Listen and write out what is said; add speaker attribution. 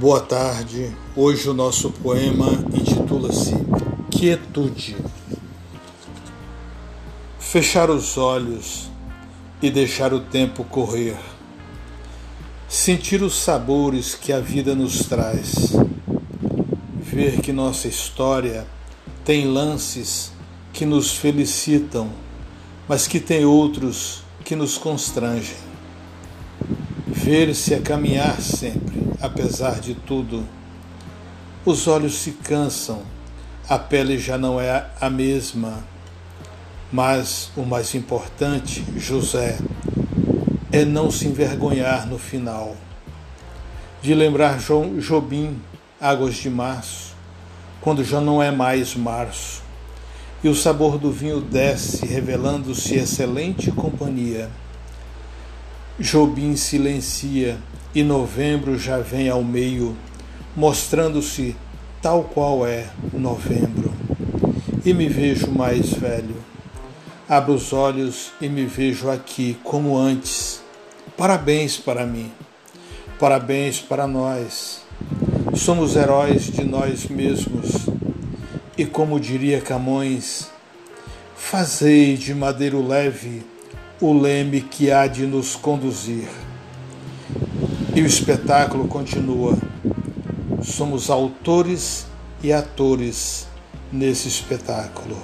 Speaker 1: Boa tarde. Hoje o nosso poema intitula-se Quietude. Fechar os olhos e deixar o tempo correr. Sentir os sabores que a vida nos traz. Ver que nossa história tem lances que nos felicitam, mas que tem outros que nos constrangem. Ver-se a caminhar sempre apesar de tudo. Os olhos se cansam, a pele já não é a mesma. Mas o mais importante, José, é não se envergonhar no final. De lembrar Jobim, águas de março, quando já não é mais março, e o sabor do vinho desce, revelando-se excelente companhia. Jobim silencia e novembro já vem ao meio, mostrando-se tal qual é novembro. E me vejo mais velho. Abro os olhos e me vejo aqui como antes. Parabéns para mim. Parabéns para nós. Somos heróis de nós mesmos. E como diria Camões, fazei de madeiro leve o leme que há de nos conduzir. E o espetáculo continua. Somos autores e atores nesse espetáculo.